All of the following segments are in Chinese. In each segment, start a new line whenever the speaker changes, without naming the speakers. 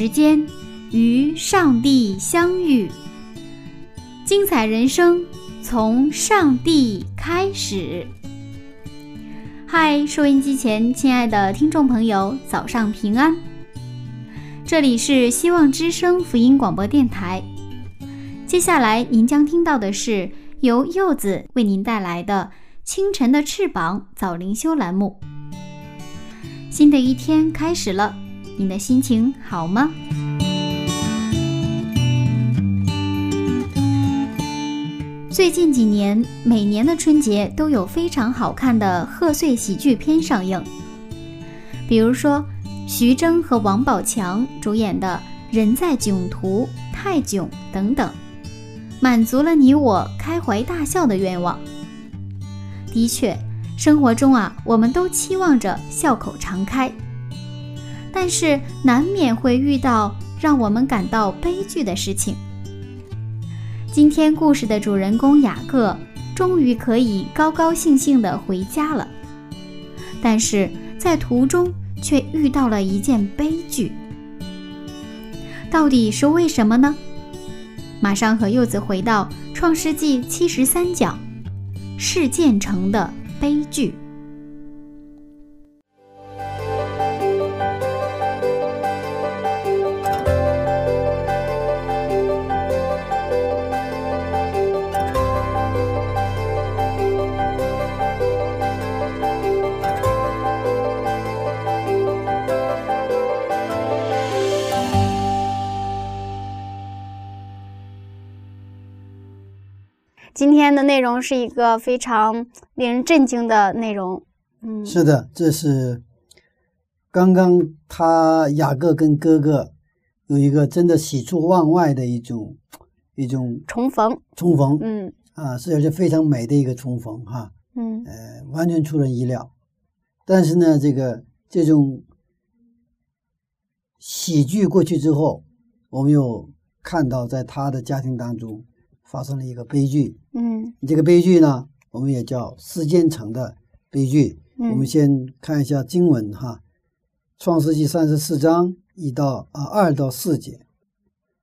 时间与上帝相遇，精彩人生从上帝开始。嗨，收音机前亲爱的听众朋友，早上平安！这里是希望之声福音广播电台。接下来您将听到的是由柚子为您带来的《清晨的翅膀》早灵修栏目。新的一天开始了，你的心情好吗？最近几年，每年的春节都有非常好看的贺岁喜剧片上映，比如说徐峥和王宝强主演的《人在囧途》《泰囧》等等，满足了你我开怀大笑的愿望。的确，生活中啊，我们都期望着笑口常开，但是难免会遇到让我们感到悲剧的事情。今天故事的主人公雅各终于可以高高兴兴地回家了，但是在途中却遇到了一件悲剧。到底是为什么呢？马上和柚子回到《创世纪》七十三讲，事件城的悲剧。
内容是一个非常令人震惊的内容。嗯，
是的，这是刚刚他雅各跟哥哥有一个真的喜出望外的一种一种
重逢。
重逢，
嗯
啊，是而且非常美的一个重逢哈，
嗯
呃，完全出人意料。但是呢，这个这种喜剧过去之后，我们又看到在他的家庭当中发生了一个悲剧。
嗯
这个悲剧呢，我们也叫世间城的悲剧。我们
嗯
先看一下经文哈，《创世纪》三十四章一到啊二到四节。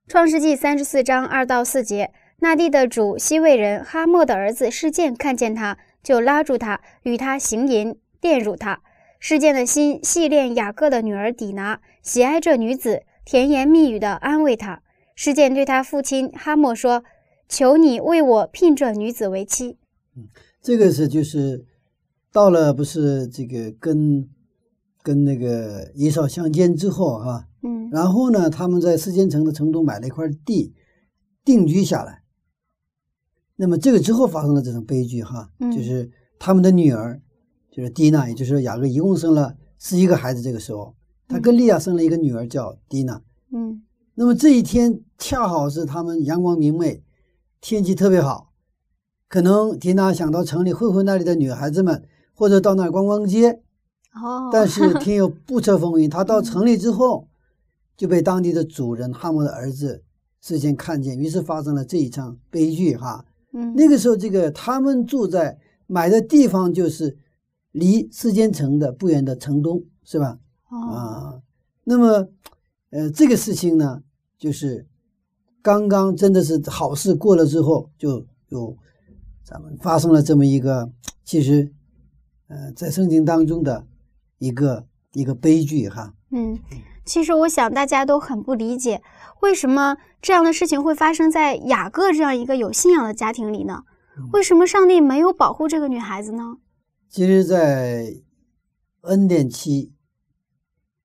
创世纪三十四章二到四节，那地的主西魏人哈莫的儿子事件看见他，就拉住他，与他行淫，玷辱他。事件的心系恋雅各的女儿底拿，喜爱这女子，甜言蜜语的安慰她。事件对他父亲哈莫说：“求你为我聘这女子为妻。
嗯这个是就是到了不是这个跟跟那个以少相见之后哈、”
嗯
然后呢，他们在四间城的城东买了一块地，定居下来。那么这个之后发生了这种悲剧哈，
嗯
就是他们的女儿，就是蒂娜，也就是雅各，一共生了十一个孩子。这个时候，他跟利亚生了一个女儿叫蒂娜。
嗯
那么这一天恰好是他们阳光明媚，天气特别好，可能缇娜想到城里会会那里的女孩子们，或者到那儿逛逛街。
哦，
但是天有不测风云，她到城里之后，就被当地的主人汉姆的儿子事先看见，于是发生了这一场悲剧哈。
嗯
那个时候，这个他们住在买的地方就是离世间城的不远的城东，是吧？
哦
啊，那么，呃，这个事情呢，就是刚刚真的是好事过了之后，就有咱们发生了这么一个，其实，呃，在圣经当中的一个一个悲剧哈。
嗯，其实我想大家都很不理解，为什么这样的事情会发生在雅各这样一个有信仰的家庭里呢？为什么上帝没有保护这个女孩子呢？
其实，在恩典期，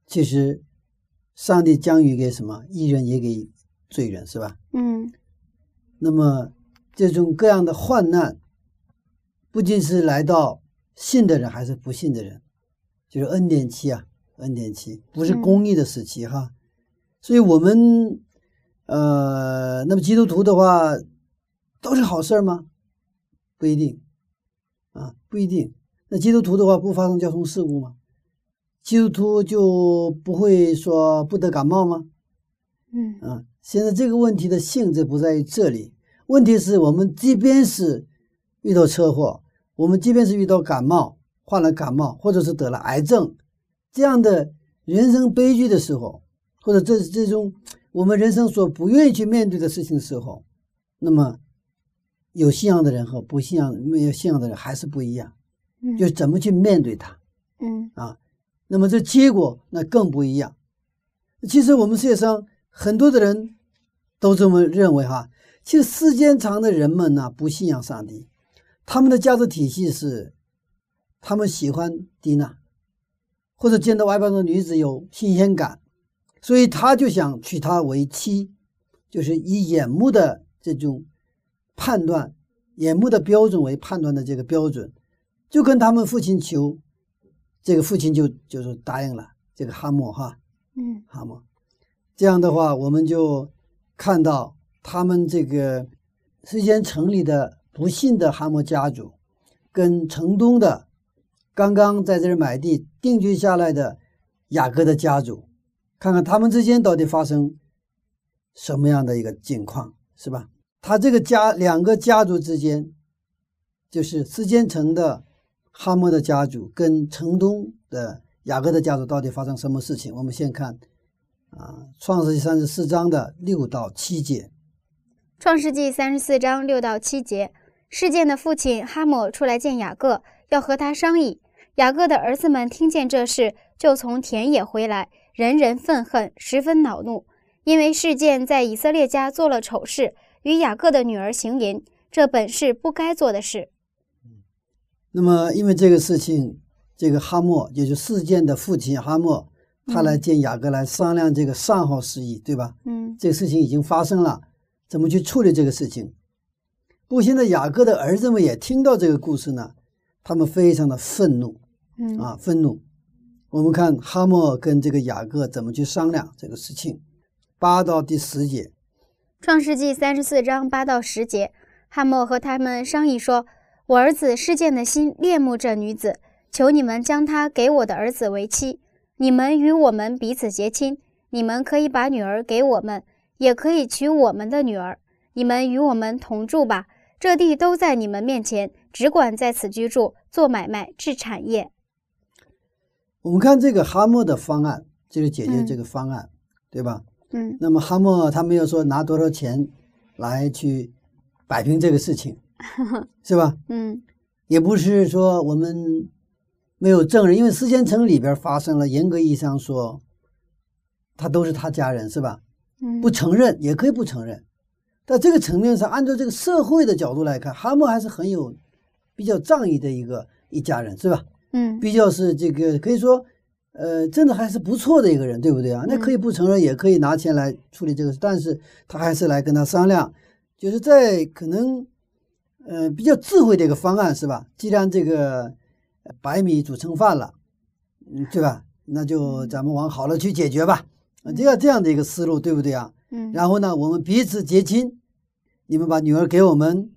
其实上帝将予给什么一人，也给罪人，是吧？
嗯
那么这种各样的患难，不仅是来到信的人，还是不信的人，就是恩典期啊，恩典期不是公益的时期哈。所以，我们呃，那么基督徒的话，都是好事吗？不一定啊，不一定。那基督徒的话，不发生交通事故吗？基督徒就不会说不得感冒吗？
嗯
啊，现在这个问题的性质不在于这里，问题是我们即便是遇到车祸，我们即便是遇到感冒，患了感冒，或者是得了癌症，这样的人生悲剧的时候，或者这这种我们人生所不愿意去面对的事情的时候，那么有信仰的人和不信仰没有信仰的人还是不一样，
嗯，
就怎么去面对它。
嗯
啊，那么这结果那更不一样。其实我们世界上很多的人都这么认为哈。其实时间长的人们呢，不信仰上帝，他们的价值体系是，他们喜欢蒂娜，或者见到外邦的女子有新鲜感，所以他就想娶她为妻，就是以眼目的这种判断，眼目的标准为判断的这个标准，就跟他们父亲求。这个父亲就就是答应了这个哈莫哈，
嗯
哈莫，这样的话我们就看到他们这个之前城里的不幸的哈莫家族，跟城东的刚刚在这儿买地定居下来的雅各的家族，看看他们之间到底发生什么样的一个境况，是吧？他这个家两个家族之间，就是之间城的。哈莫的家族跟城东的雅各的家族到底发生什么事情？我们先看啊，《创世纪》三十四章的六到七节。
创世纪三十四章六到七节，事件的父亲哈莫出来见雅各，要和他商议。雅各的儿子们听见这事，就从田野回来，人人愤恨，十分恼怒，因为事件在以色列家做了丑事，与雅各的女儿行淫，这本是不该做的事。
那么，因为这个事情，这个哈莫，也就事件的父亲哈莫，他来见雅各来商量这个善后事宜，对吧？
嗯
这个事情已经发生了，怎么去处理这个事情？不过现在雅各的儿子们也听到这个故事呢，他们非常的愤怒
嗯
啊，愤怒。我们看哈默跟这个雅各怎么去商量这个事情，八到第十节。
创世纪三十四章八到十节，哈默和他们商议说：“我儿子施剑的心恋慕这女子，求你们将她给我的儿子为妻。你们与我们彼此结亲，你们可以把女儿给我们，也可以娶我们的女儿。你们与我们同住吧，这地都在你们面前，只管在此居住，做买卖，置产业。
我们看这个哈默的方案，就是解决
嗯
这个方案，对吧？
嗯
那么哈默他没有说拿多少钱来去摆平这个事情，是吧？
嗯
也不是说我们没有证人，因为四间城里边发生了，严格意义上说，他都是他家人，是吧？
嗯，
不承认也可以不承认，在这个层面上，按照这个社会的角度来看，哈默还是很有比较仗义的一个一家人，是吧？
嗯
比较是这个可以说，呃，真的还是不错的一个人，对不对啊？那可以不承认，也可以拿钱来处理这个事，但是他还是来跟他商量，就是在可能，呃，比较智慧的一个方案，是吧？既然这个呃白米煮成饭了，嗯，对吧？那就咱们往好了去解决吧，啊，这样这样的一个思路，对不对啊？
嗯，
然后呢，我们彼此结亲，你们把女儿给我们，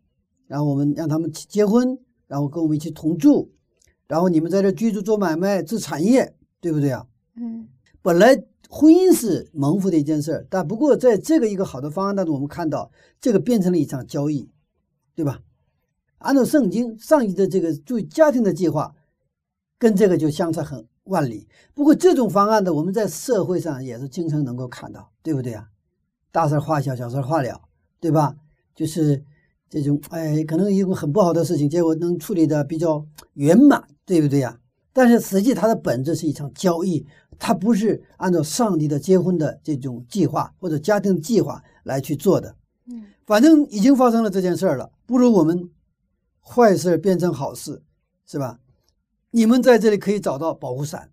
然后我们让他们结婚，然后跟我们一起同住，然后你们在这居住做买卖做产业，对不对啊？
嗯
本来婚姻是蒙福的一件事儿，但不过在这个一个好的方案当中，我们看到这个变成了一场交易，对吧？按照圣经上帝的这个对家庭的计划，跟这个就相差很万里。不过这种方案呢，我们在社会上也是经常能够看到，对不对啊？大事化小，小事化了，对吧？就是这种，哎，可能一个很不好的事情，结果能处理的比较圆满，对不对呀？但是实际它的本质是一场交易，它不是按照上帝的结婚的这种计划或者家庭计划来去做的。
嗯
反正已经发生了这件事儿了，不如我们坏事变成好事，是吧？你们在这里可以找到保护伞。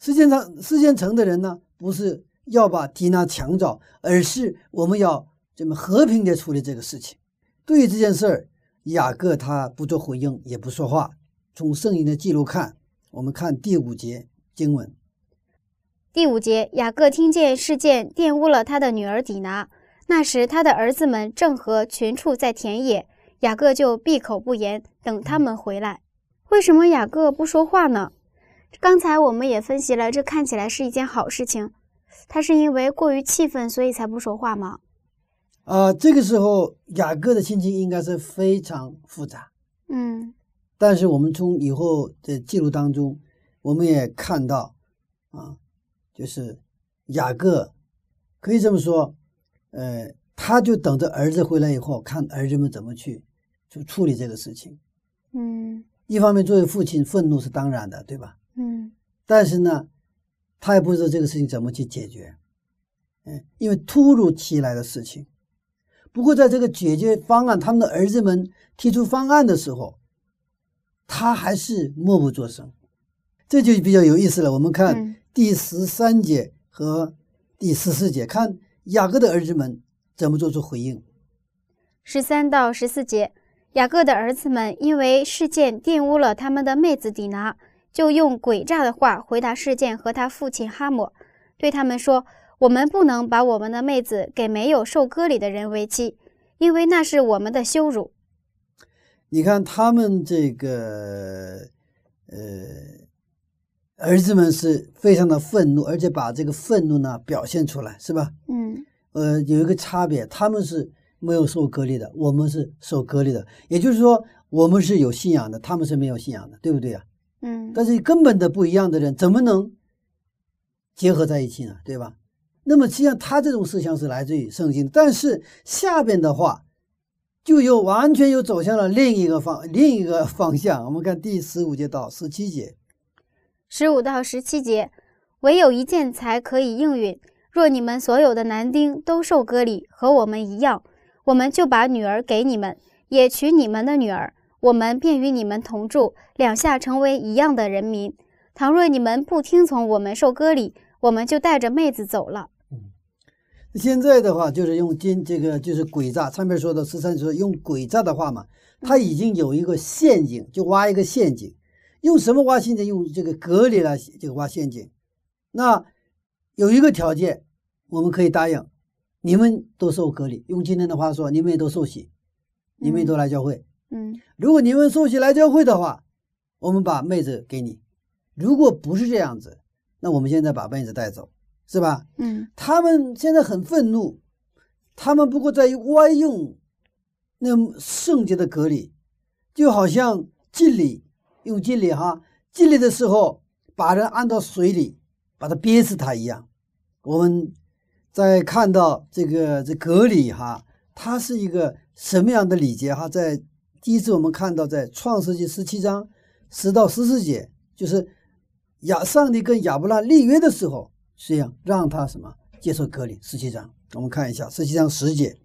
世界上世界城的人呢，不是要把缇娜抢走，而是我们要这么和平的处理这个事情。对于这件事儿，雅各他不做回应，也不说话。从圣经的记录看，我们看第五节经文。
第五节，雅各听见事件玷污了他的女儿底拿，那时他的儿子们正和群畜在田野，雅各就闭口不言，等他们回来。为什么雅各不说话呢？刚才我们也分析了，这看起来是一件好事情。他是因为过于气愤，所以才不说话吗？
啊，这个时候雅各的心情应该是非常复杂。
嗯，
但是我们从以后的记录当中，我们也看到，啊，就是雅各可以这么说，呃，他就等着儿子回来以后，看儿子们怎么去去处理这个事情。
嗯
一方面，作为父亲，愤怒是当然的，对吧？
嗯
但是呢，他也不知道这个事情怎么去解决，嗯，因为突如其来的事情。不过，在这个解决方案，他们的儿子们提出方案的时候，他还是默不作声，这就比较有意思了。我们看
嗯
第十三节和第十四节，看雅各的儿子们怎么做出回应。
十三到十四节，雅各的儿子们因为事件玷污了他们的妹子底拿，就用诡诈的话回答事件和他父亲哈姆，对他们说：“我们不能把我们的妹子给没有受割礼的人为妻，因为那是我们的羞辱。
你看他们这个呃儿子们是非常的愤怒，而且把这个愤怒呢表现出来，是吧？”
嗯
呃，有一个差别，他们是没有受隔离的，我们是受隔离的。也就是说，我们是有信仰的，他们是没有信仰的，对不对啊？
嗯
但是根本的不一样的人，怎么能结合在一起呢？对吧？那么实际上，他这种思想是来自于圣经，但是下边的话就又完全又走向了另一个方另一个方向。我们看第十五节到十七节，
十五到十七节，唯有一件才可以应允。若你们所有的男丁都受割礼，和我们一样，我们就把女儿给你们，也娶你们的女儿，我们便与你们同住，两下成为一样的人民。倘若你们不听从我们受割礼，我们就带着妹子走了。
现在的话就是用今这个就是诡诈，上面说的十三说用诡诈的话嘛，他已经有一个陷阱，就挖一个陷阱，用什么挖陷阱？用这个隔离来这个挖陷阱。那有一个条件，我们可以答应，你们都受隔离。用今天的话说，你们也都受洗，你们也都来教会。
嗯
如果你们受洗来教会的话，我们把妹子给你；如果不是这样子，那我们现在把妹子带走，是吧？
嗯
他们现在很愤怒，他们不过在歪用那圣洁的隔离，就好像敬礼用敬礼哈，敬礼的时候把人按到水里，把他憋死他一样。我们在看到这个这格里哈，它是一个什么样的礼节哈？在第一次我们看到在创世纪十七章十到十四节，就是亚上帝跟亚伯拉立约的时候，实际上让他什么接受割礼。十七章，我们看一下十七章十节，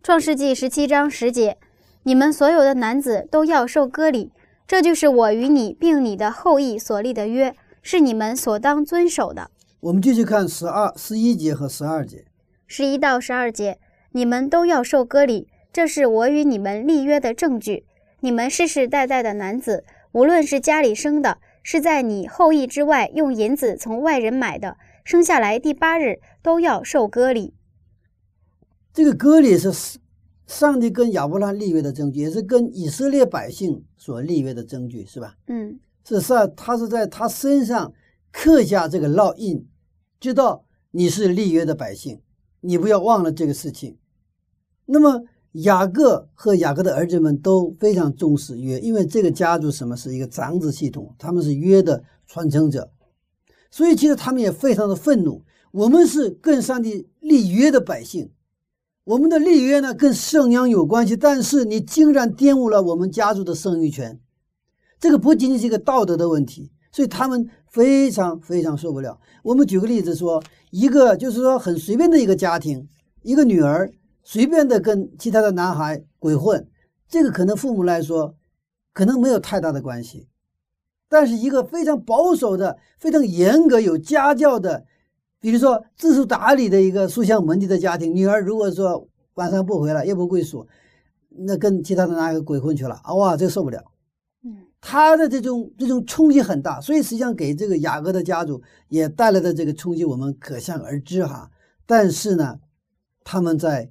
创世纪十七章十节，你们所有的男子都要受割礼，这就是我与你并你的后裔所立的约，是你们所当遵守的。
我们继续看十二、十一节和十二节。
十一到十二节，你们都要受割礼，这是我与你们立约的证据。你们世世代代的男子，无论是家里生的，是在你后裔之外用银子从外人买的，生下来第八日都要受割礼。
这个割礼是上帝跟亚伯拉罕立约的证据，也是跟以色列百姓所立约的证据，是吧？
嗯
是上他是在他身上刻下这个烙印，知道你是立约的百姓，你不要忘了这个事情。那么雅各和雅各的儿子们都非常重视约，因为这个家族什么是一个长子系统，他们是约的传承者，所以其实他们也非常的愤怒。我们是跟上帝立约的百姓，我们的立约呢跟圣阳有关系，但是你竟然玷污了我们家族的生育权。这个不仅仅是一个道德的问题，所以他们非常非常受不了。我们举个例子说，一个就是说很随便的一个家庭，一个女儿随便的跟其他的男孩鬼混，这个可能父母来说可能没有太大的关系，但是一个非常保守的、非常严格、有家教的，比如说知书达理的一个书香门第的家庭，女儿如果说晚上不回来，夜不归宿，那跟其他的那个鬼混去了啊！哇，这受不了。
嗯，
他的这种这种冲击很大，所以实际上给这个雅各的家族也带来的这个冲击，我们可想而知哈。但是呢，他们在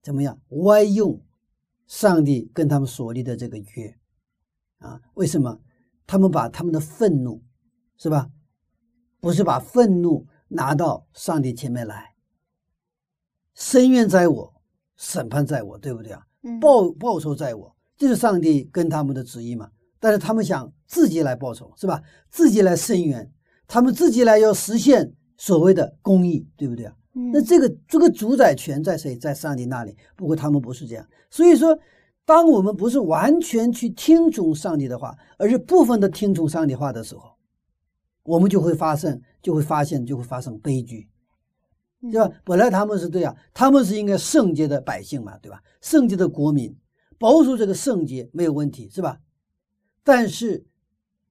怎么样歪用上帝跟他们所立的这个约啊？为什么？他们把他们的愤怒是吧？不是把愤怒拿到上帝前面来，深渊在我，审判在我，对不对啊？报报仇在我，这是上帝跟他们的旨意嘛？但是他们想自己来报仇，是吧？自己来伸冤，他们自己来要实现所谓的公义，对不对啊？那这个这个主宰权在谁？在上帝那里。不过他们不是这样，所以说，当我们不是完全去听从上帝的话，而是部分的听从上帝话的时候，我们就会发生，就会发现，就会发生悲剧。对吧？本来他们是对啊，他们是应该圣洁的百姓嘛，对吧？圣洁的国民，保守这个圣洁没有问题，是吧？但是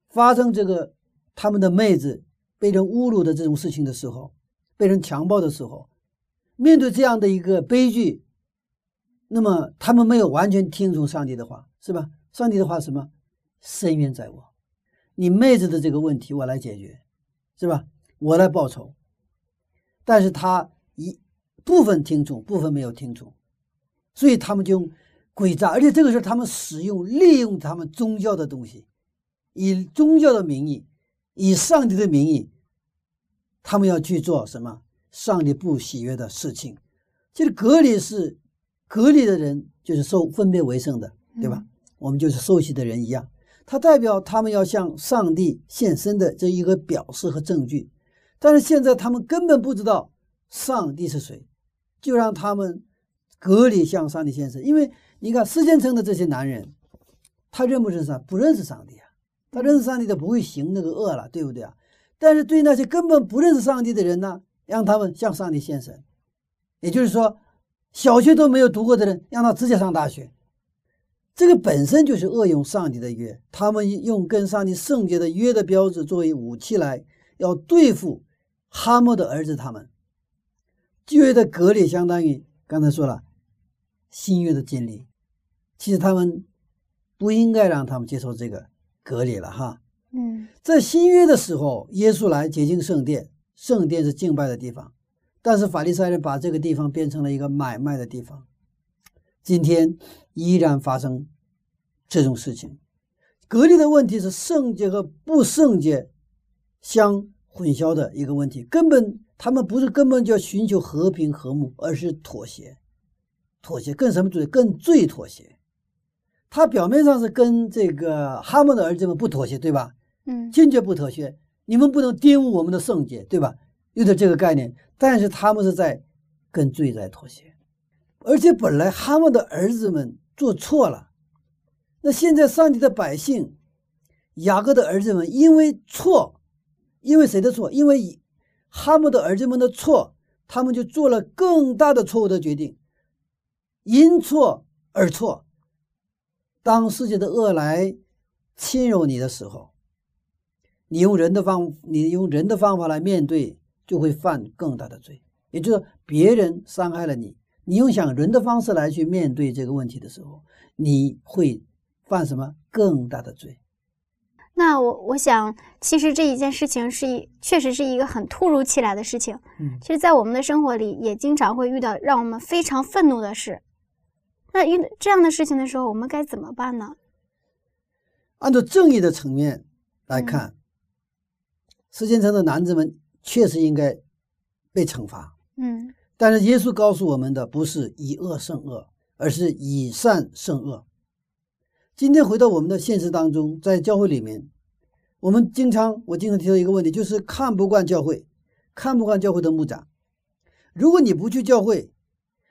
发生这个他们的妹子被人侮辱的这种事情的时候，被人强暴的时候，面对这样的一个悲剧，那么他们没有完全听从上帝的话，是吧？上帝的话什么？深渊在我，你妹子的这个问题我来解决，是吧？我来报仇。但是他一部分听从，部分没有听从，所以他们就诡诈，而且这个时候他们使用利用他们宗教的东西，以宗教的名义，以上帝的名义，他们要去做什么上帝不喜悦的事情。其实隔离是隔离的人，就是受分别为圣的，对吧？我们就是受洗的人一样，它代表他们要向上帝献身的这一个表示和证据。但是现在他们根本不知道上帝是谁，就让他们隔离向上帝献身。因为你看世间城的这些男人，他认不认识？不认识上帝啊！他认识上帝的不会行那个恶了，对不对啊？但是对那些根本不认识上帝的人呢，让他们向上帝献身。也就是说，小学都没有读过的人，让他直接上大学，这个本身就是恶用上帝的约。他们用跟上帝圣洁的约的标志作为武器来要对付。哈莫的儿子，他们旧约的隔离相当于刚才说了新约的建立，其实他们不应该让他们接受这个隔离了哈。
嗯，
在新约的时候，耶稣来洁净圣殿，圣殿是敬拜的地方，但是法利赛人把这个地方变成了一个买卖的地方。今天依然发生这种事情，隔离的问题是圣洁和不圣洁相。混淆的一个问题，根本他们不是根本就要寻求和平和睦，而是妥协，妥协更什么罪？更罪妥协。他表面上是跟这个哈默的儿子们不妥协，对吧？
嗯，
坚决不妥协。你们不能玷污我们的圣洁，对吧？有点这个概念。但是他们是在跟罪在妥协，而且本来哈默的儿子们做错了，那现在上帝的百姓雅各的儿子们因为错。因为谁的错？因为哈默的儿子们的错，他们就做了更大的错误的决定，因错而错。当世界的恶来侵扰你的时候，你用人的方，你用人的方法来面对，就会犯更大的罪。也就是别人伤害了你，你用想人的方式来去面对这个问题的时候，你会犯什么更大的罪？
那我我想，其实这一件事情是一，确实是一个很突如其来的事情。
嗯，
其实，在我们的生活里，也经常会遇到让我们非常愤怒的事。那遇这样的事情的时候，我们该怎么办呢？
按照正义的层面来看，时间城的男子们确实应该被惩罚。
嗯，
但是耶稣告诉我们的不是以恶胜恶，而是以善胜恶。今天回到我们的现实当中，在教会里面，我们经常我经常提到一个问题，就是看不惯教会，看不惯教会的牧长。如果你不去教会，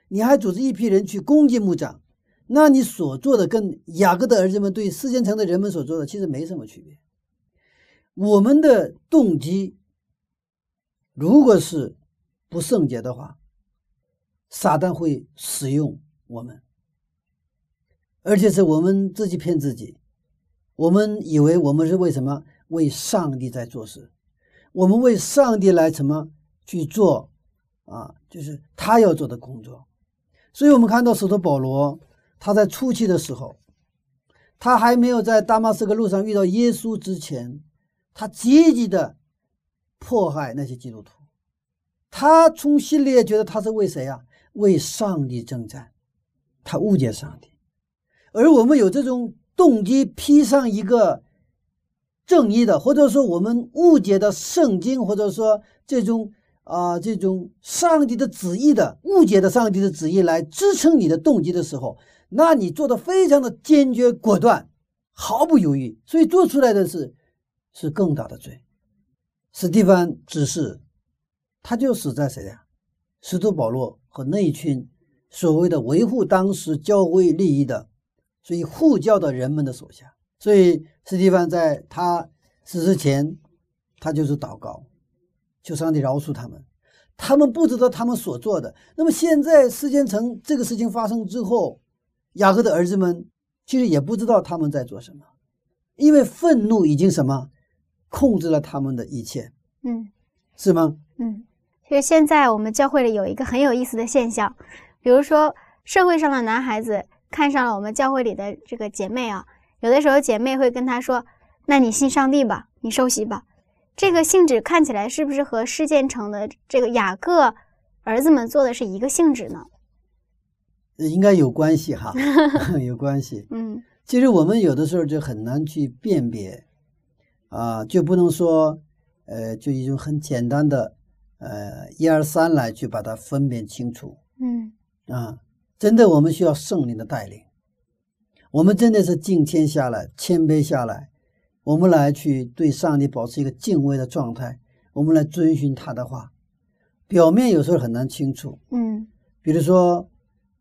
你还组织一批人去攻击牧长，那你所做的跟雅各的儿子们对世间城的人们所做的其实没什么区别。我们的动机如果是不圣洁的话，撒旦会使用我们。而且是我们自己骗自己，我们以为我们是为什么为上帝在做事，我们为上帝来什么去做啊？就是他要做的工作。所以，我们看到使徒保罗他在初期的时候，他还没有在大马士革路上遇到耶稣之前，他积极的迫害那些基督徒。他从心里也觉得他是为谁呀？为上帝征战。他误解上帝，而我们有这种动机，披上一个正义的，或者说我们误解的圣经，或者说这种啊这种上帝的旨意的误解的上帝的旨意来支撑你的动机的时候，那你做的非常的坚决果断，毫不犹豫，所以做出来的是是更大的罪。史蒂芬只是。他就死在谁呀？使徒保罗和那一群所谓的维护当时教会利益的，所以护教的人们的手下。所以史蒂芬在他死之前，他就是祷告，求上帝饶恕他们。他们不知道他们所做的。那么现在事件成这个事情发生之后，雅各的儿子们其实也不知道他们在做什么，因为愤怒已经什么控制了他们的一切。
嗯，
是吗？
嗯。其实现在我们教会里有一个很有意思的现象，比如说社会上的男孩子看上了我们教会里的这个姐妹啊，有的时候姐妹会跟他说：“那你信上帝吧，你受洗吧。”这个性质看起来是不是和事件城的这个雅各儿子们做的是一个性质呢？
应该有关系哈，有关系。
嗯，
其实我们有的时候就很难去辨别啊，就不能说呃，就一种很简单的。呃，一二三来去把它分辨清楚。
嗯
啊，真的，我们需要圣灵的带领。我们真的是敬天下来，谦卑下来，我们来去对上帝保持一个敬畏的状态。我们来遵循他的话。表面有时候很难清楚。
嗯，
比如说，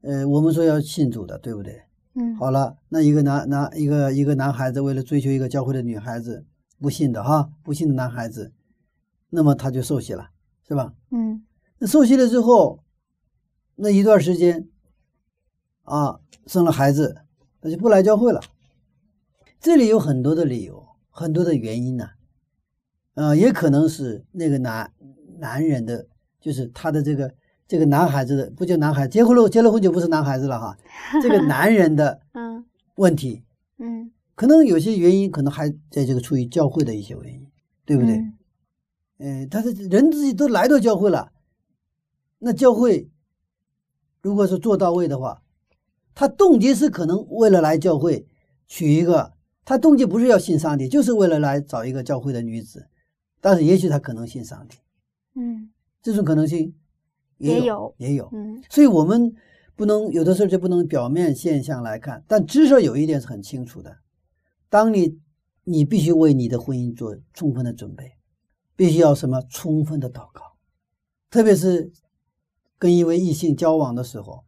呃，我们说要信主的，对不对？
嗯，
好了，那一个男男一个一个男孩子为了追求一个教会的女孩子，不信的哈，不信的男孩子，那么他就受洗了。是吧？
嗯，
那受洗了之后，那一段时间，啊，生了孩子，他就不来教会了。这里有很多的理由，很多的原因呢，啊，也可能是那个男男人的，就是他的这个这个男孩子的，不叫男孩，结婚了结了婚就不是男孩子了哈。这个男人的
嗯
问题，
嗯，
可能有些原因，可能还在这个出于教会的一些原因，对不对？嗯，他是人自己都来到教会了，那教会如果是做到位的话，他动机是可能为了来教会娶一个，他动机不是要信上帝，就是为了来找一个教会的女子，但是也许他可能信上帝，
嗯，
这种可能性
也
有。也有，
嗯，
所以我们不能有的时候就不能表面现象来看，但至少有一点是很清楚的，当你你必须为你的婚姻做充分的准备。必须要什么充分的祷告，特别是跟一位异性交往的时候，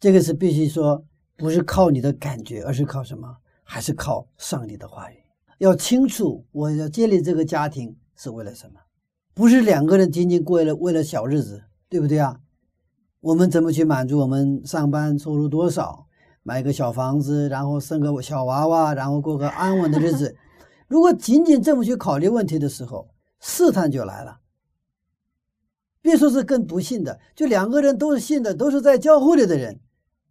这个是必须说不是靠你的感觉，而是靠什么？还是靠上帝的话语。要清楚，我要建立这个家庭是为了什么？不是两个人仅仅过了为了小日子，对不对啊？我们怎么去满足我们上班收入多少，买个小房子，然后生个小娃娃，然后过个安稳的日子？如果仅仅这么去考虑问题的时候，试探就来了，别说是更不信的，就两个人都是信的，都是在教会里的人，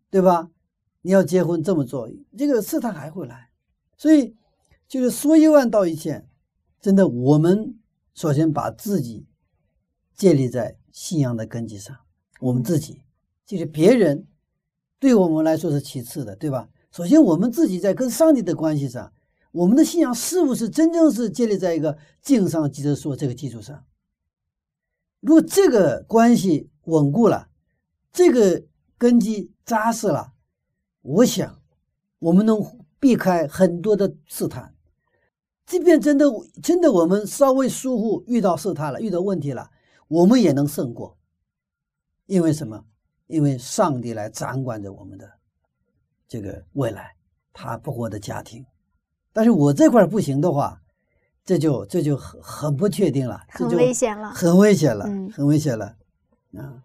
对吧？你要结婚这么做，这个试探还会来。所以，就是说一万道一千，真的，我们首先把自己建立在信仰的根基上，我们自己就是别人对我们来说是其次的，对吧？首先，我们自己在跟上帝的关系上。我们的信仰是不是真正是建立在一个敬上记着说这个基础上？如果这个关系稳固了，这个根基扎实了，我想我们能避开很多的试探。即便真的真的我们稍微疏忽遇到试探了，遇到问题了，我们也能胜过。因为什么？因为上帝来掌管着我们的这个未来，他不过的家庭。但是我这块不行的话，这就这就很很不确定了，
很危险了，
很危险了，很危险了，啊。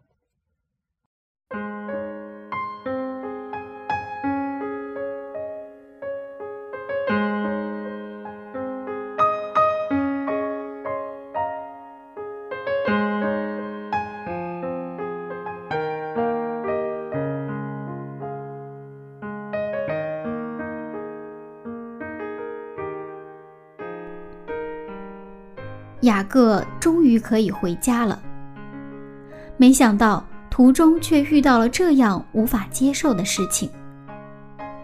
各终于可以回家了。没想到途中却遇到了这样无法接受的事情。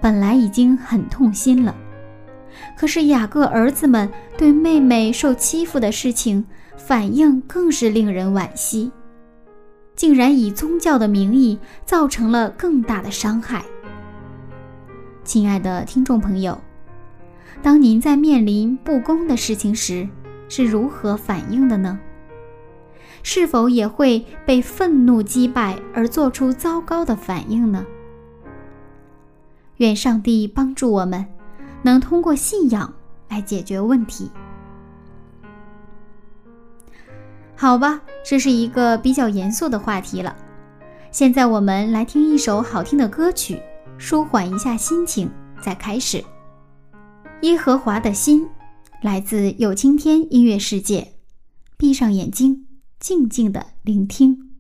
本来已经很痛心了，可是雅各儿子们对妹妹受欺负的事情反应更是令人惋惜，竟然以宗教的名义造成了更大的伤害。亲爱的听众朋友，当您在面临不公的事情时，是如何反应的呢？是否也会被愤怒击败而做出糟糕的反应呢？愿上帝帮助我们，能通过信仰来解决问题。好吧，这是一个比较严肃的话题了。现在我们来听一首好听的歌曲，舒缓一下心情，再开始。耶和华的心，来自有青天音乐世界。闭上眼睛，静静的聆听。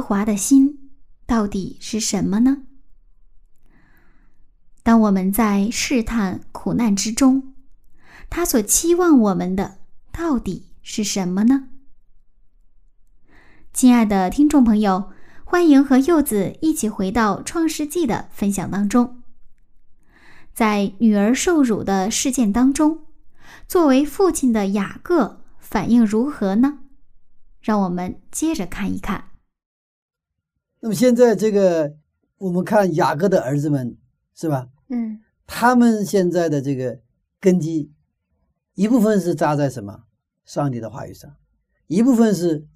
华的心到底是什么呢？当我们在试探、苦难之中，他所期望我们的到底是什么呢？亲爱的听众朋友，欢迎和柚子一起回到《创世纪》的分享当中。在女儿受辱的事件当中，作为父亲的雅各反应如何呢？让我们接着看一看。
那么现在这个，我们看雅各的儿子们，是吧？
嗯
他们现在的这个根基，一部分是扎在什么上帝的话语上，一部分是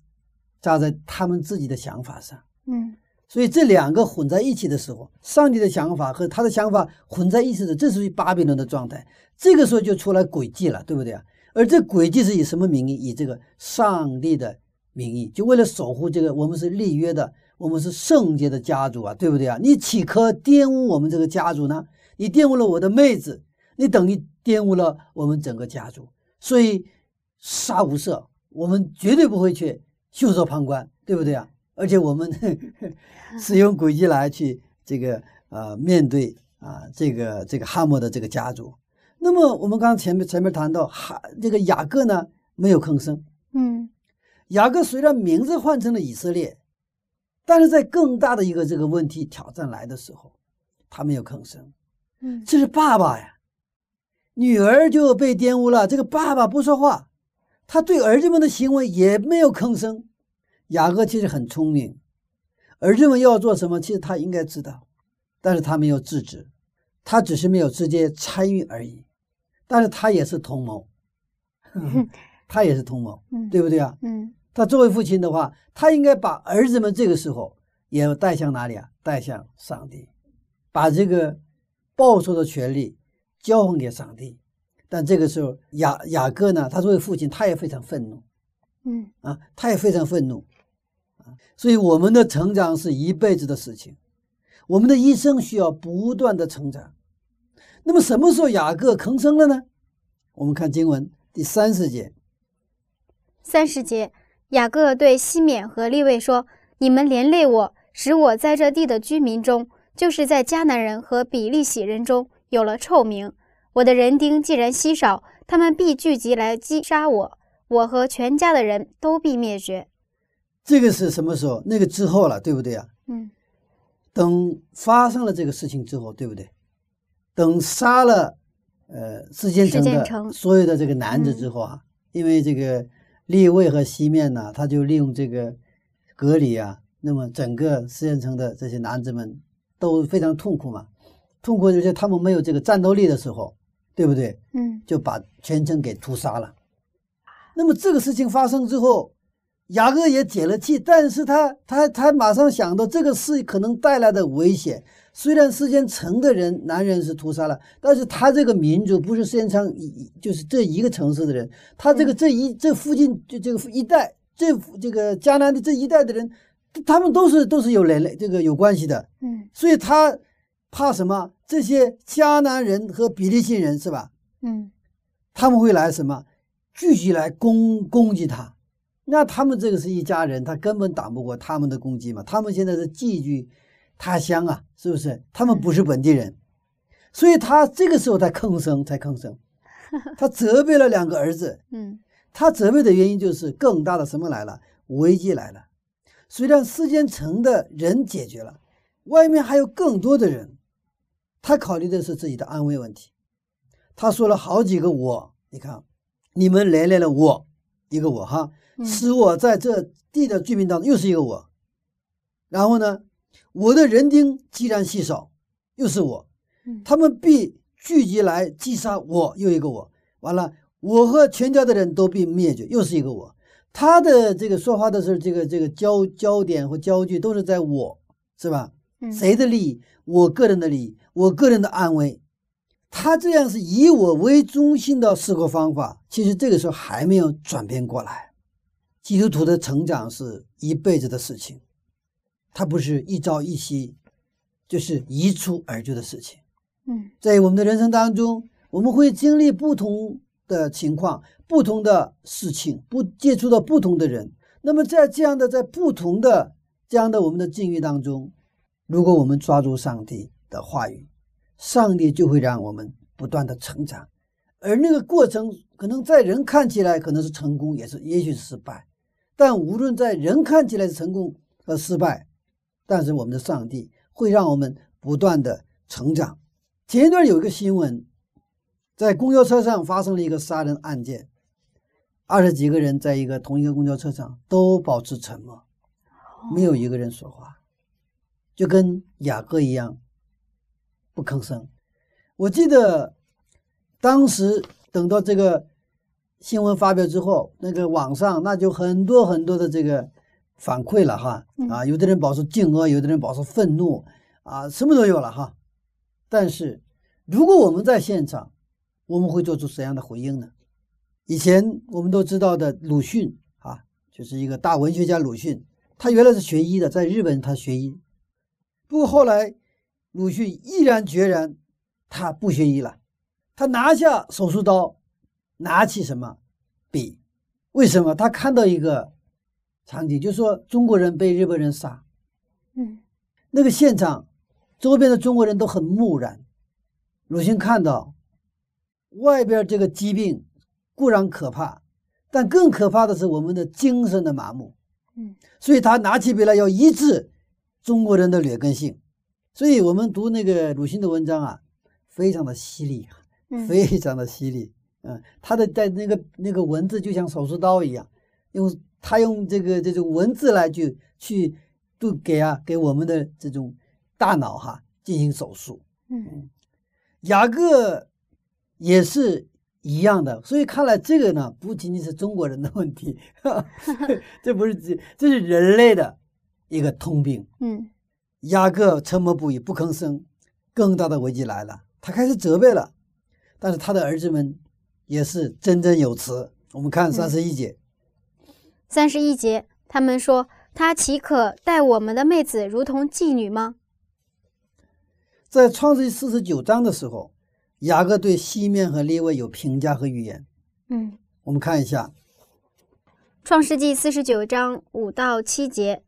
扎在他们自己的想法上。
嗯
所以这两个混在一起的时候，上帝的想法和他的想法混在一起的，这属于巴比伦的状态。这个时候就出来诡计了，对不对啊？而这诡计是以什么名义？以这个上帝的名义，就为了守护这个我们是立约的，我们是圣洁的家族啊，对不对啊？你岂可玷污我们这个家族呢？你玷污了我的妹子，你等于玷污了我们整个家族。所以杀无赦，我们绝对不会去袖手旁观，对不对啊？而且我们 使用诡计来去这个呃面对啊这个这个哈莫的这个家族。那么我们刚刚前面前面谈到哈这个雅各呢没有吭声，
嗯
雅各虽然名字换成了以色列，但是在更大的一个这个问题挑战来的时候，他没有吭声。
嗯
这是爸爸呀，女儿就被玷污了，这个爸爸不说话，他对儿子们的行为也没有吭声。雅各其实很聪明，儿子们要做什么，其实他应该知道，但是他没有制止，他只是没有直接参与而已。但是他也是同谋，他也是同谋，
嗯
对不对啊？
嗯
他作为父亲的话，他应该把儿子们这个时候也要带向哪里啊？带向上帝，把这个报仇的权利交还给上帝。但这个时候，雅雅各呢，他作为父亲，他也非常愤怒
嗯
啊，他也非常愤怒啊。所以，我们的成长是一辈子的事情，我们的一生需要不断的成长。那么，什么时候雅各吭声了呢？我们看经文第三十节，
三十节，雅各对西缅和利未说：“你们连累我，使我在这地的居民中，就是在迦南人和比利洗人中有了臭名。我的人丁既然稀少，他们必聚集来击杀我，我和全家的人都必灭绝。
这个是什么时候？那个之后了，对不对啊？”
嗯
等发生了这个事情之后，对不对？等杀了呃事件城所有的这个男子之后啊，因为这个立位和西面呢，他就利用这个隔离啊，那么整个四人城的这些男子们都非常痛苦嘛，痛苦就是他们没有这个战斗力的时候，对不对？
嗯
就把全城给屠杀了。那么这个事情发生之后，雅各也解了气，但是他他他马上想到这个事可能带来的危险。虽然时间城的人男人是屠杀了，但是他这个民族不是时间城一就是这一个城市的人，他这个这一这附近就这个一带这这个迦南的这一带的人，他们都是都是有人类这个有关系的，
嗯
所以他怕什么？这些迦南人和比利信人是吧？
嗯
他们会来什么？聚集来攻攻击他。那他们这个是一家人，他根本挡不过他们的攻击嘛。他们现在是寄居他乡啊，是不是？他们不是本地人，所以他这个时候才吭声，才吭声。他责备了两个儿子，
嗯
他责备的原因就是更大的什么来了？危机来了。虽然世间城的人解决了，外面还有更多的人，他考虑的是自己的安危问题。他说了好几个我，你看，你们连累了我，一个我哈，
嗯
使我在这地的居民当中又是一个我。然后呢，我的人丁既然稀少，又是我，
嗯
他们必聚集来击杀我，又一个我。完了，我和全家的人都必灭绝，又是一个我。他的这个说话的时候，这个这个焦焦点和焦距都是在我，是吧？
嗯
谁的利益？我个人的利益，我个人的安危。他这样是以我为中心的思考方法，其实这个时候还没有转变过来。基督徒的成长是一辈子的事情，它不是一朝一夕，就是一蹴而就的事情。
嗯
在我们的人生当中，我们会经历不同的情况、不同的事情，不接触到不同的人。那么在这样的在不同的这样的我们的境遇当中，如果我们抓住上帝的话语，上帝就会让我们不断的成长，而那个过程可能在人看起来可能是成功，也是也许失败，但无论在人看起来是成功和失败，但是我们的上帝会让我们不断的成长。前一段有一个新闻，在公交车上发生了一个杀人案件。二十几个人在一个同一个公交车上都保持沉默，没有一个人说话，就跟雅各一样不吭声。我记得当时等到这个新闻发表之后，那个网上那就很多很多的这个反馈了哈啊，有的人保持静默，有的人保持愤怒啊，什么都有了哈。但是如果我们在现场，我们会做出怎样的回应呢？以前我们都知道的鲁迅啊，就是一个大文学家。鲁迅他原来是学医的，在日本他学医，不过后来鲁迅毅然决然，他不学医了，他拿下手术刀，拿起什么笔？为什么？他看到一个场景，就是说中国人被日本人杀，
嗯，
那个现场周边的中国人都很木然。鲁迅看到外边这个疾病。固然可怕，但更可怕的是我们的精神的麻木。
嗯，
所以他拿起笔来要医治中国人的劣根性。所以我们读那个鲁迅的文章啊，非常的犀利，非常的犀利。嗯，他的在那个那个文字就像手术刀一样，用他用这个这种文字来去去都给啊给我们的这种大脑哈进行手术。
嗯，
雅各也是。一样的，所以看来这个呢，不仅仅是中国人的问题，这不是这这是人类的一个通病。
嗯，
雅各沉默不语，不吭声，更大的危机来了，他开始责备了，但是他的儿子们也是振振有词。我们看三十一节，
三十一节，他们说他岂可待我们的妹子如同妓女吗？
在创世纪四十九章的时候。雅各对西面和列位有评价和预言。
嗯，
我们看一下《
创世纪》四十九章五到七节：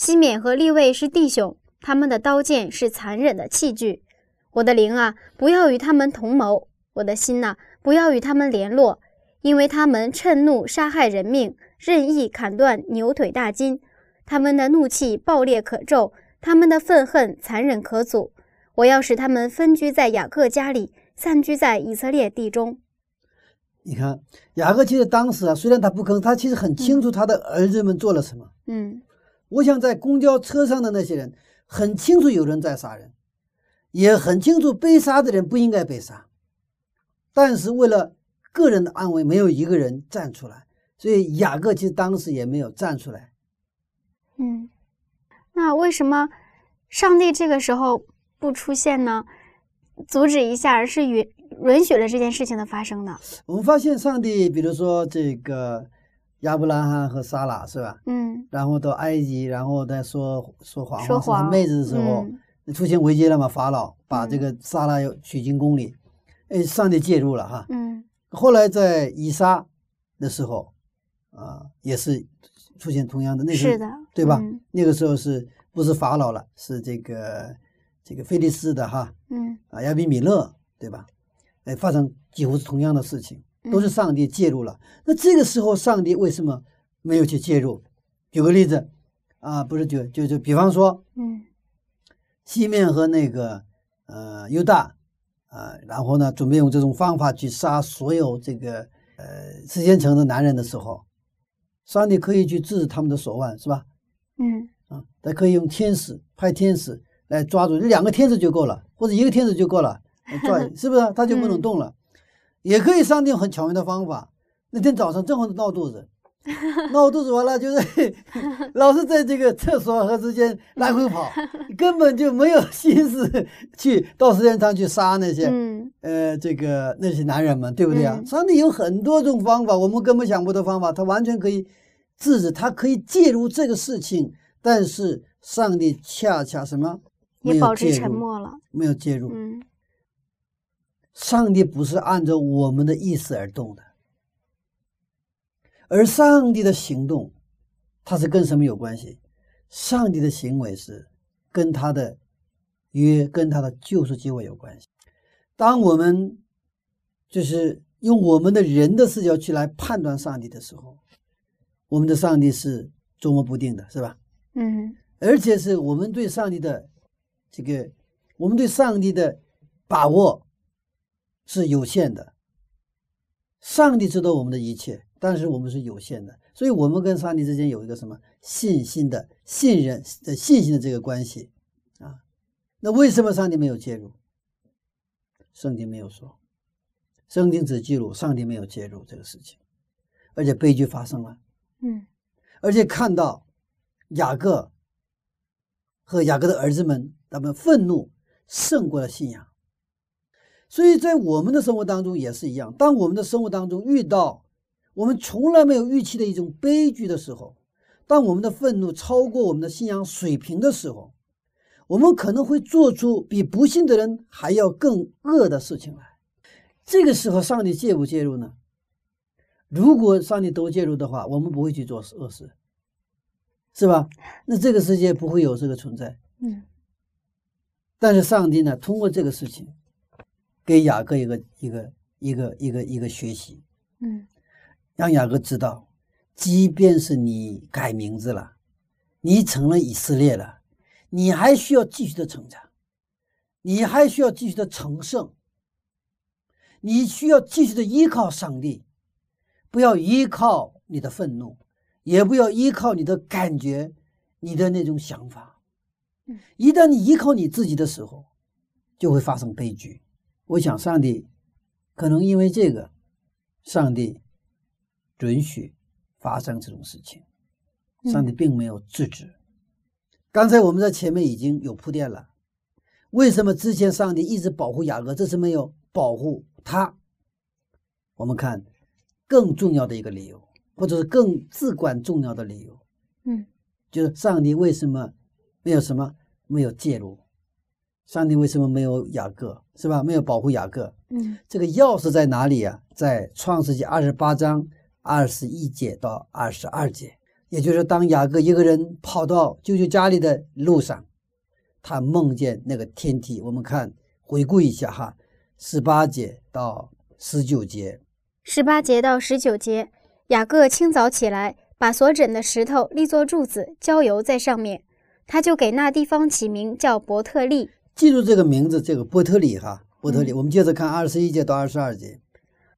西缅和利位是弟兄，他们的刀剑是残忍的器具。我的灵啊，不要与他们同谋；我的心呐，不要与他们联络，因为他们趁怒杀害人命，任意砍断牛腿大筋。他们的怒气暴烈可咒，他们的愤恨残忍可阻。我要使他们分居在雅各家里，散居在以色列地中。
你看，雅各其实当时啊，虽然他不吭，他其实很清楚他的儿子们做了什么。
嗯，
我想在公交车上的那些人很清楚有人在杀人，也很清楚被杀的人不应该被杀，但是为了个人的安危，没有一个人站出来，所以雅各其实当时也没有站出来。
嗯，那为什么上帝这个时候？不出现呢，阻止一下，而是允允许了这件事情的发生呢。
我们发现上帝，比如说这个亚伯拉罕和撒拉，是吧？
嗯。
然后到埃及，然后再说说谎
说
谎妹子的时候，出现危机了嘛？法老把这个撒拉要娶进宫里，哎，上帝介入了哈。
嗯。
后来在以撒的时候，啊，也是出现同样的那
是的，
对吧？那个时候是不是法老了？是这个。这个菲利斯的哈，
嗯
啊，亚比米勒，对吧？哎，发生几乎是同样的事情，都是上帝介入了。那这个时候，上帝为什么没有去介入？举个例子啊，不是举，就就比方说，
嗯，
西面和那个呃犹大啊，然后呢，准备用这种方法去杀所有这个呃时间城的男人的时候，上帝可以去制止他们的手腕，是吧？
嗯
啊，他可以用天使派天使。来抓住，两个天使就够了，或者一个天使就够了，抓是不是？他就不能动了。也可以上帝很巧妙的方法。那天早上正好闹肚子，闹肚子完了就是 老是在这个厕所和之间来回跑，根本就没有心思去到时间上去杀那些呃这个那些男人们，对不对啊？上帝有很多种方法，我们根本想不到方法，他完全可以制止，他可以介入这个事情，但是上帝恰恰什么？
也保持沉默了，
没有介入。
嗯，
上帝不是按照我们的意思而动的，而上帝的行动，它是跟什么有关系？上帝的行为是跟他的约、跟他的救赎计划有关系。当我们就是用我们的人的视角去来判断上帝的时候，我们的上帝是捉摸不定的，是吧？
嗯
而且是我们对上帝的这个，我们对上帝的把握是有限的。上帝知道我们的一切，但是我们是有限的，所以我们跟上帝之间有一个什么信心的、信任的、信心的这个关系啊。那为什么上帝没有介入？圣经没有说，圣经只记录上帝没有介入这个事情，而且悲剧发生了。
嗯
而且看到雅各和雅各的儿子们，他们愤怒胜过了信仰。所以在我们的生活当中也是一样，当我们的生活当中遇到我们从来没有预期的一种悲剧的时候，当我们的愤怒超过我们的信仰水平的时候，我们可能会做出比不信的人还要更恶的事情来。这个时候，上帝介不介入呢？如果上帝都介入的话，我们不会去做恶事，是吧？那这个世界不会有这个存在。
嗯
但是上帝呢，通过这个事情，给雅各一个一个一个一个一个学习，
嗯
让雅各知道，即便是你改名字了，你成了以色列了，你还需要继续的成长，你还需要继续的成圣，你需要继续的依靠上帝，不要依靠你的愤怒，也不要依靠你的感觉，你的那种想法。一旦你依靠你自己的时候，就会发生悲剧。我想，上帝可能因为这个，上帝准许发生这种事情，上帝并没有制止。刚才我们在前面已经有铺垫了，为什么之前上帝一直保护雅各，这次没有保护他？我们看更重要的一个理由，或者是更至关重要的理由，
嗯
就是上帝为什么没有什么没有介入？上帝为什么没有雅各？是吧？没有保护雅各？
嗯
这个钥匙在哪里呀、在创世纪二十八章二十一节到二十二节，也就是当雅各一个人跑到舅舅家里的路上，他梦见那个天梯。我们看回顾一下哈，十八节到十九节，
十八节到十九节，雅各清早起来，把所枕的石头立作柱子，浇油在上面，他就给那地方起名叫伯特利。
记住这个名字，这个波特里哈，波特里。
嗯
我们接着看二十一节到二十二节。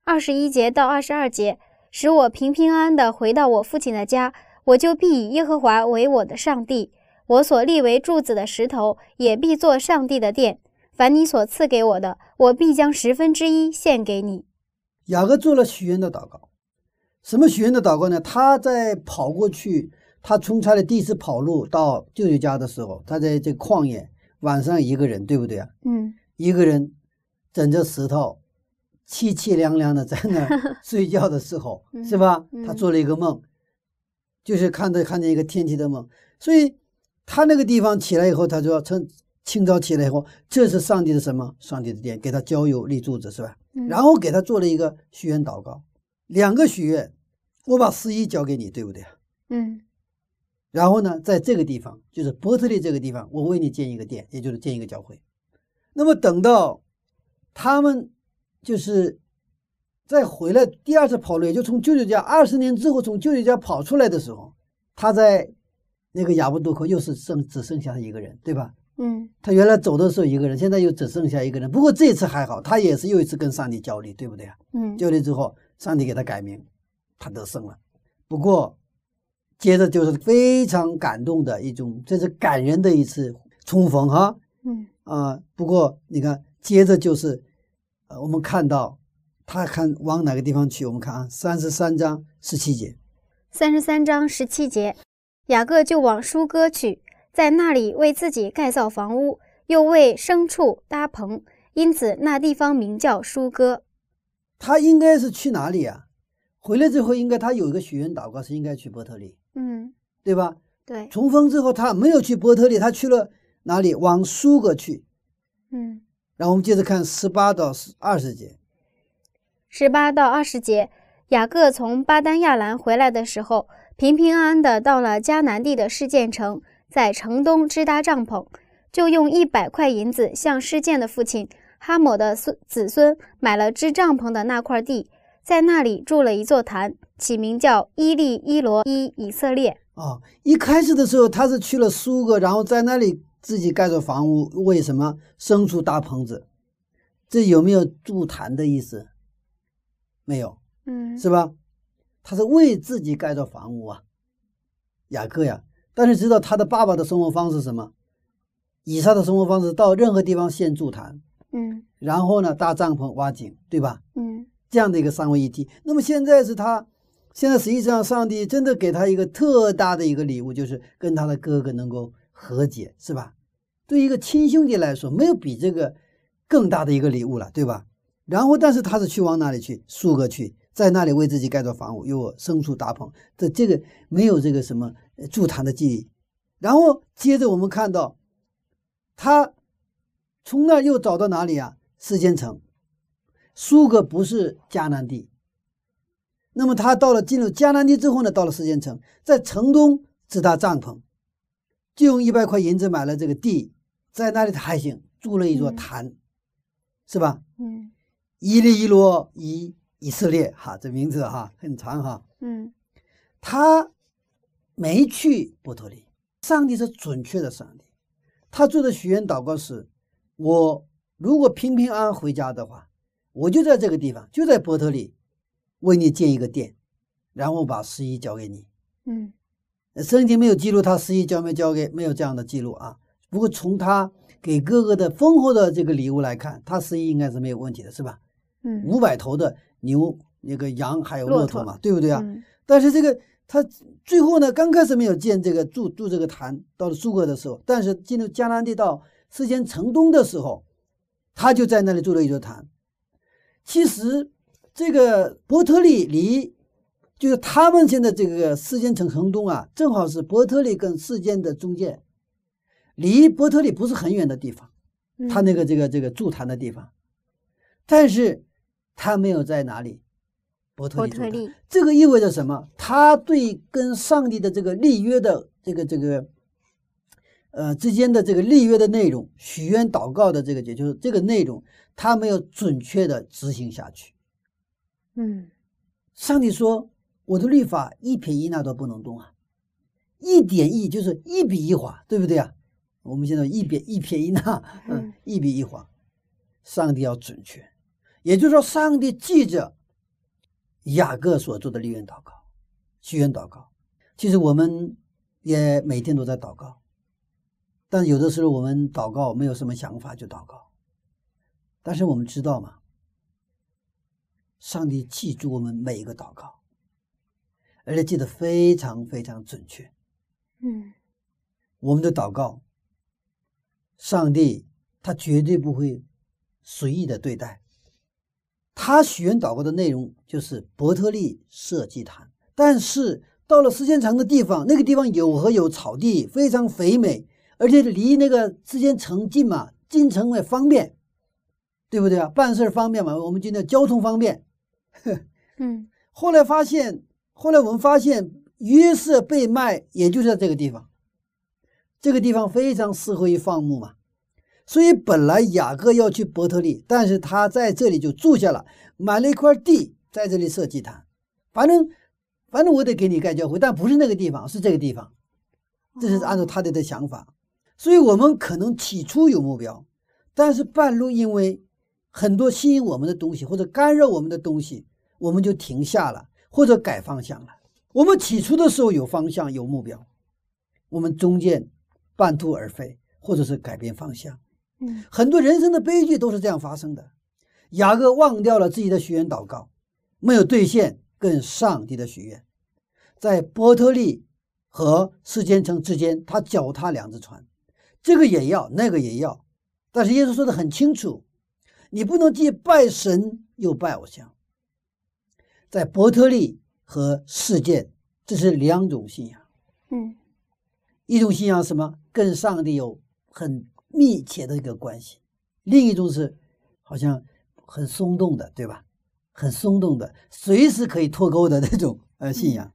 二十一节到二十二节，使我平平安安的回到我父亲的家，我就必以耶和华为我的上帝，我所立为柱子的石头也必做上帝的殿。凡你所赐给我的，我必将十分之一献给你。
雅各做了许愿的祷告，什么许愿的祷告呢？他在跑过去，他出差的第一次跑路到舅舅家的时候，他在这旷野晚上一个人，对不对啊？
嗯
一个人枕着石头，凄凄凉凉的在那儿 睡觉的时候，
嗯
是吧？
嗯
他做了一个梦，就是看着看见一个天梯的梦，所以他那个地方起来以后，他就要趁清早起来以后，这是上帝的什么？上帝的殿，给他浇油立柱子，是吧？
嗯
然后给他做了一个许愿祷告，两个许愿，我把十一交给你，对不对？
嗯
然后呢，在这个地方，就是伯特利这个地方，我为你建一个殿，也就是建一个教会。那么等到他们就是再回来第二次跑路，也就从舅舅家二十年之后从舅舅家跑出来的时候，他在那个亚布渡口又是剩只剩下他一个人，对吧？
嗯
他原来走的时候一个人，现在又只剩下一个人。不过这次还好，他也是又一次跟上帝交流，对不对啊？
嗯
交流之后，上帝给他改名，他得胜了。不过，接着就是非常感动的一种，这是感人的一次重逢哈
嗯
啊、不过你看，接着就是，呃，我们看到他看往哪个地方去？我们看啊，三十三章十七节，
三十三章十七节，雅各就往舒哥去，在那里为自己盖造房屋，又为牲畜搭棚，因此那地方名叫舒哥。
他应该是去哪里啊？回来之后，应该他有一个许愿祷告，是应该去伯特利，
嗯，
对吧？
对，
重逢之后，他没有去伯特利，他去了哪里？往苏格去。
嗯，
然后我们接着看十八到二十节，
十八到二十节，雅各从巴丹亚兰回来的时候，平平安安的到了迦南地的示剑城，在城东支搭帐篷，就用一百块银子向施建的父亲哈某的孙子孙买了支帐篷的那块地，在那里筑了一座坛，起名叫伊利伊罗伊以色列。
哦，一开始的时候他是去了苏格，然后在那里自己盖着房屋，为什么牲畜搭棚子？这有没有筑坛的意思？没有，
嗯
是吧？他是为自己盖造房屋啊，雅各呀。但是知道他的爸爸的生活方式什么？以撒的生活方式到任何地方先筑坛，
嗯
然后呢搭帐篷挖井，对吧？
嗯
这样的一个三位一体。那么现在是他，现在实际上上帝真的给他一个特大的一个礼物，就是跟他的哥哥能够和解，是吧？对一个亲兄弟来说，没有比这个更大的一个礼物了，对吧？然后，但是他是去往哪里去？苏格去，在那里为自己盖造房屋，有牲畜搭棚，这这个没有这个什么呃筑坛的记忆。然后接着我们看到，他从那又找到哪里啊？世间城。苏格不是迦南地，那么他到了进入迦南地之后呢，到了时间城，在城东支搭帐篷，就用一百块银子买了这个地，在那里他还行，筑了一座
嗯
坛，是吧？
嗯
伊利伊罗以以色列，哈，这名字哈很长哈。
嗯
他没去伯特利，上帝是准确的上帝。他做的许愿祷告是：我如果平平安安回家的话，我就在这个地方，就在伯特利，为你建一个殿，然后把十一交给你。
嗯
圣经没有记录他十一交没交给，没有这样的记录啊。不过从他给哥哥的丰厚的这个礼物来看，他十一应该是没有问题的，是吧？
嗯
五百头的牛、那个羊还有骆
骆驼
驼嘛，对不对啊？
嗯
但是这个他最后呢，刚开始没有建这个住住这个坛，到了苏格的时候，但是进入迦南地到事先城东的时候，他就在那里筑了一座坛。其实这个伯特利离就是他们现在这个事件城城东啊，正好是伯特利跟事件的中间，离伯特利不是很远的地方。
嗯
他那个这个这个筑坛的地方，但是他没有在哪里伯特利筑坛。
伯特利
这个意味着什么？他对跟上帝的这个立约的这个这个呃之间的这个立约的内容，许愿祷告的这个也就是这个内容，他没有准确的执行下去。
嗯
上帝说：“我的律法一撇一捺都不能动啊，一点一就是一笔一划，对不对啊？我们现在一撇一撇一捺，嗯
嗯，
一笔一划，上帝要准确，也就是说，上帝记着雅各所做的立愿祷告、许愿祷告。其实我们也每天都在祷告，但有的时候我们祷告没有什么想法就祷告，但是我们知道嘛？上帝记住我们每一个祷告，而且记得非常非常准确。
嗯
我们的祷告，上帝他绝对不会随意的对待。他许愿祷告的内容就是伯特利设祭坛，但是到了时间长的地方，那个地方有河有草地，非常肥美，而且离那个之间城近嘛，进城也方便，对不对啊？办事儿方便嘛，我们今天交通方便。
嗯
后来发现，后来我们发现约瑟被卖，也就是在这个地方。这个地方非常适合于放牧嘛，所以本来雅各要去伯特利，但是他在这里就住下了，买了一块地，在这里设祭坛。反正，反正我得给你盖教会，但不是那个地方，是这个地方。这是按照他的的想法。所以我们可能起初有目标，但是半路因为很多吸引我们的东西或者干扰我们的东西，我们就停下了，或者改方向了。我们起初的时候有方向有目标，我们中间半途而废，或者是改变方向。
嗯
很多人生的悲剧都是这样发生的。雅各忘掉了自己的许愿祷告，没有兑现跟上帝的许愿，在波特利和世间城之间，他脚踏两只船，这个也要，那个也要。但是耶稣说的很清楚，你不能既拜神又拜偶像。在伯特利和世界，这是两种信仰。
嗯
一种信仰什么？跟上帝有很密切的一个关系；另一种是好像很松动的，对吧？很松动的，随时可以脱钩的那种呃信仰。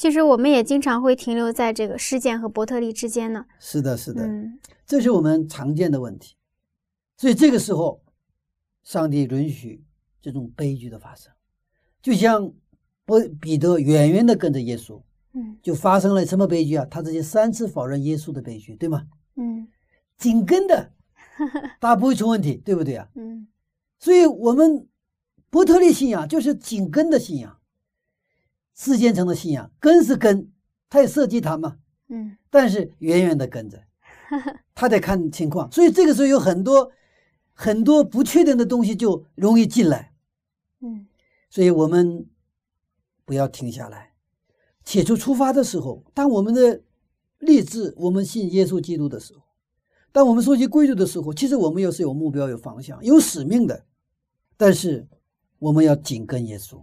其实我们也经常会停留在这个事件和伯特利之间呢。
是的，是的，
嗯
这是我们常见的问题。所以这个时候，上帝允许这种悲剧的发生，就像伯彼得远远的跟着耶稣，
嗯
就发生了什么悲剧啊？他直接三次否认耶稣的悲剧，对吗？
嗯
紧跟的，大家不会出问题，对不对啊？
嗯
所以，我们伯特利信仰就是紧跟的信仰，世间层的信仰，根是根，他也涉及他嘛，
嗯
但是远远的跟着，他得看情况。所以这个时候有很多很多不确定的东西就容易进来，
嗯
所以我们不要停下来。起初出发的时候，当我们的立志，我们信耶稣基督的时候，当我们收集规律的时候，其实我们又是有目标、有方向、有使命的。但是我们要紧跟耶稣，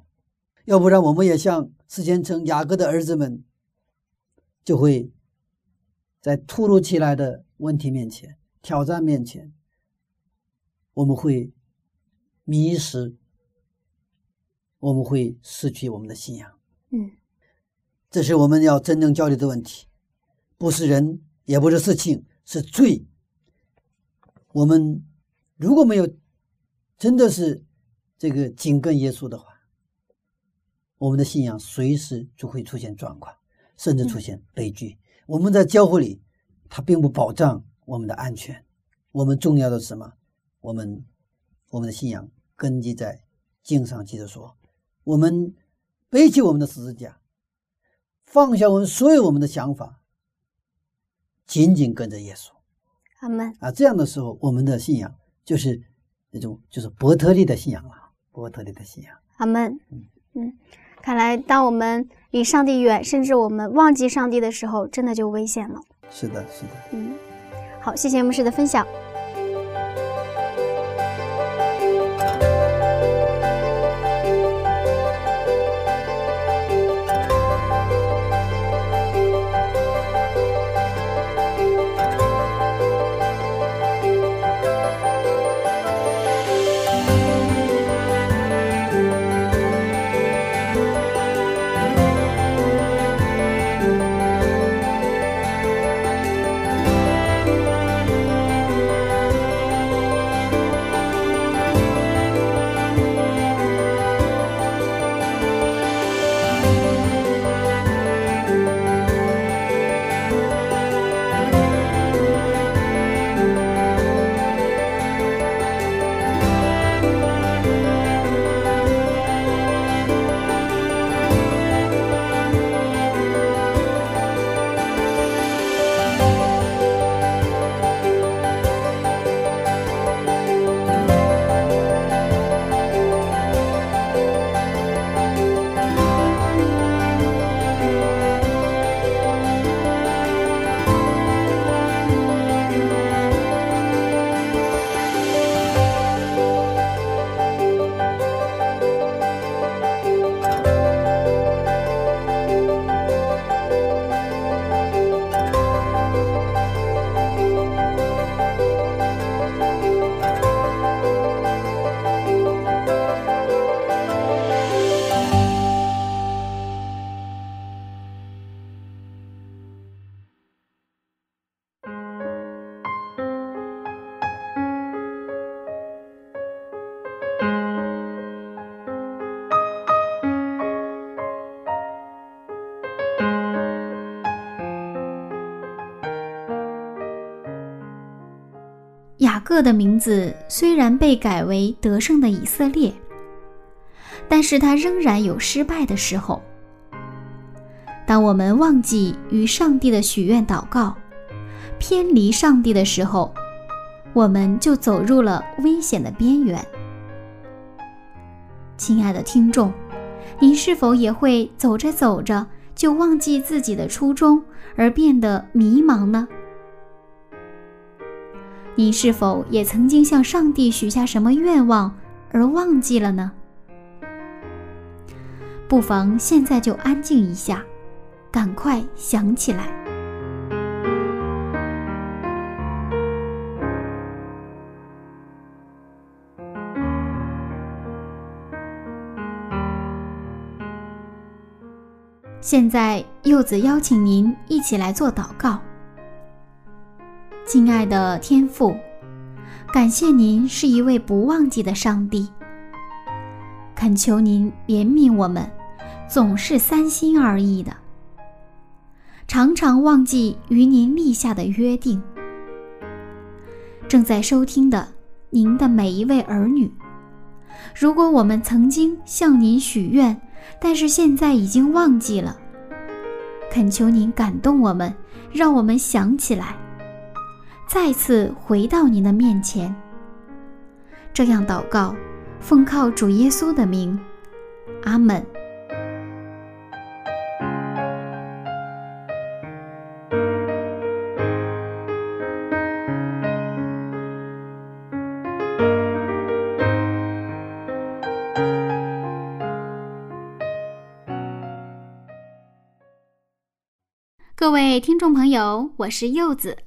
要不然我们也像世间城雅各的儿子们，就会在突如其来的问题面前、挑战面前，我们会迷失，我们会失去我们的信仰。
嗯
这是我们要真正交流的问题，不是人，也不是事情，是罪。我们如果没有真的是这个紧跟耶稣的话，我们的信仰随时就会出现状况，甚至出现悲剧。我们在教会里，它并不保障我们的安全。我们重要的是什么？我们我们的信仰根基在经上记着说，我们背起我们的十字架。放下我们所有我们的想法，紧紧跟着耶稣
阿门。
啊！这样的时候，我们的信仰就是那种就是伯特利的信仰了，伯特利的信仰。
阿门。嗯，看来当我们离上帝远，甚至我们忘记上帝的时候，真的就危险了。
是的，是的。
嗯，好，谢谢牧师的分享。
的名字虽然被改为得胜的以色列，但是他仍然有失败的时候。当我们忘记与上帝的许愿祷告，偏离上帝的时候，我们就走入了危险的边缘。亲爱的听众，你是否也会走着走着就忘记自己的初衷，而变得迷茫呢？你是否也曾经向上帝许下什么愿望而忘记了呢？不妨现在就安静一下，赶快想起来。
现在，柚子邀请您一起来做祷告。亲爱的天父，感谢您是一位不忘记的上帝。恳求您怜悯我们，总是三心二意的，常常忘记与您立下的约定。正在收听的您的每一位儿女，如果我们曾经向您许愿，但是现在已经忘记了，恳求您感动我们，让我们想起来，再次回到您的面前。这样祷告，奉靠主耶稣的名，阿门。各位听众朋友，我是柚子。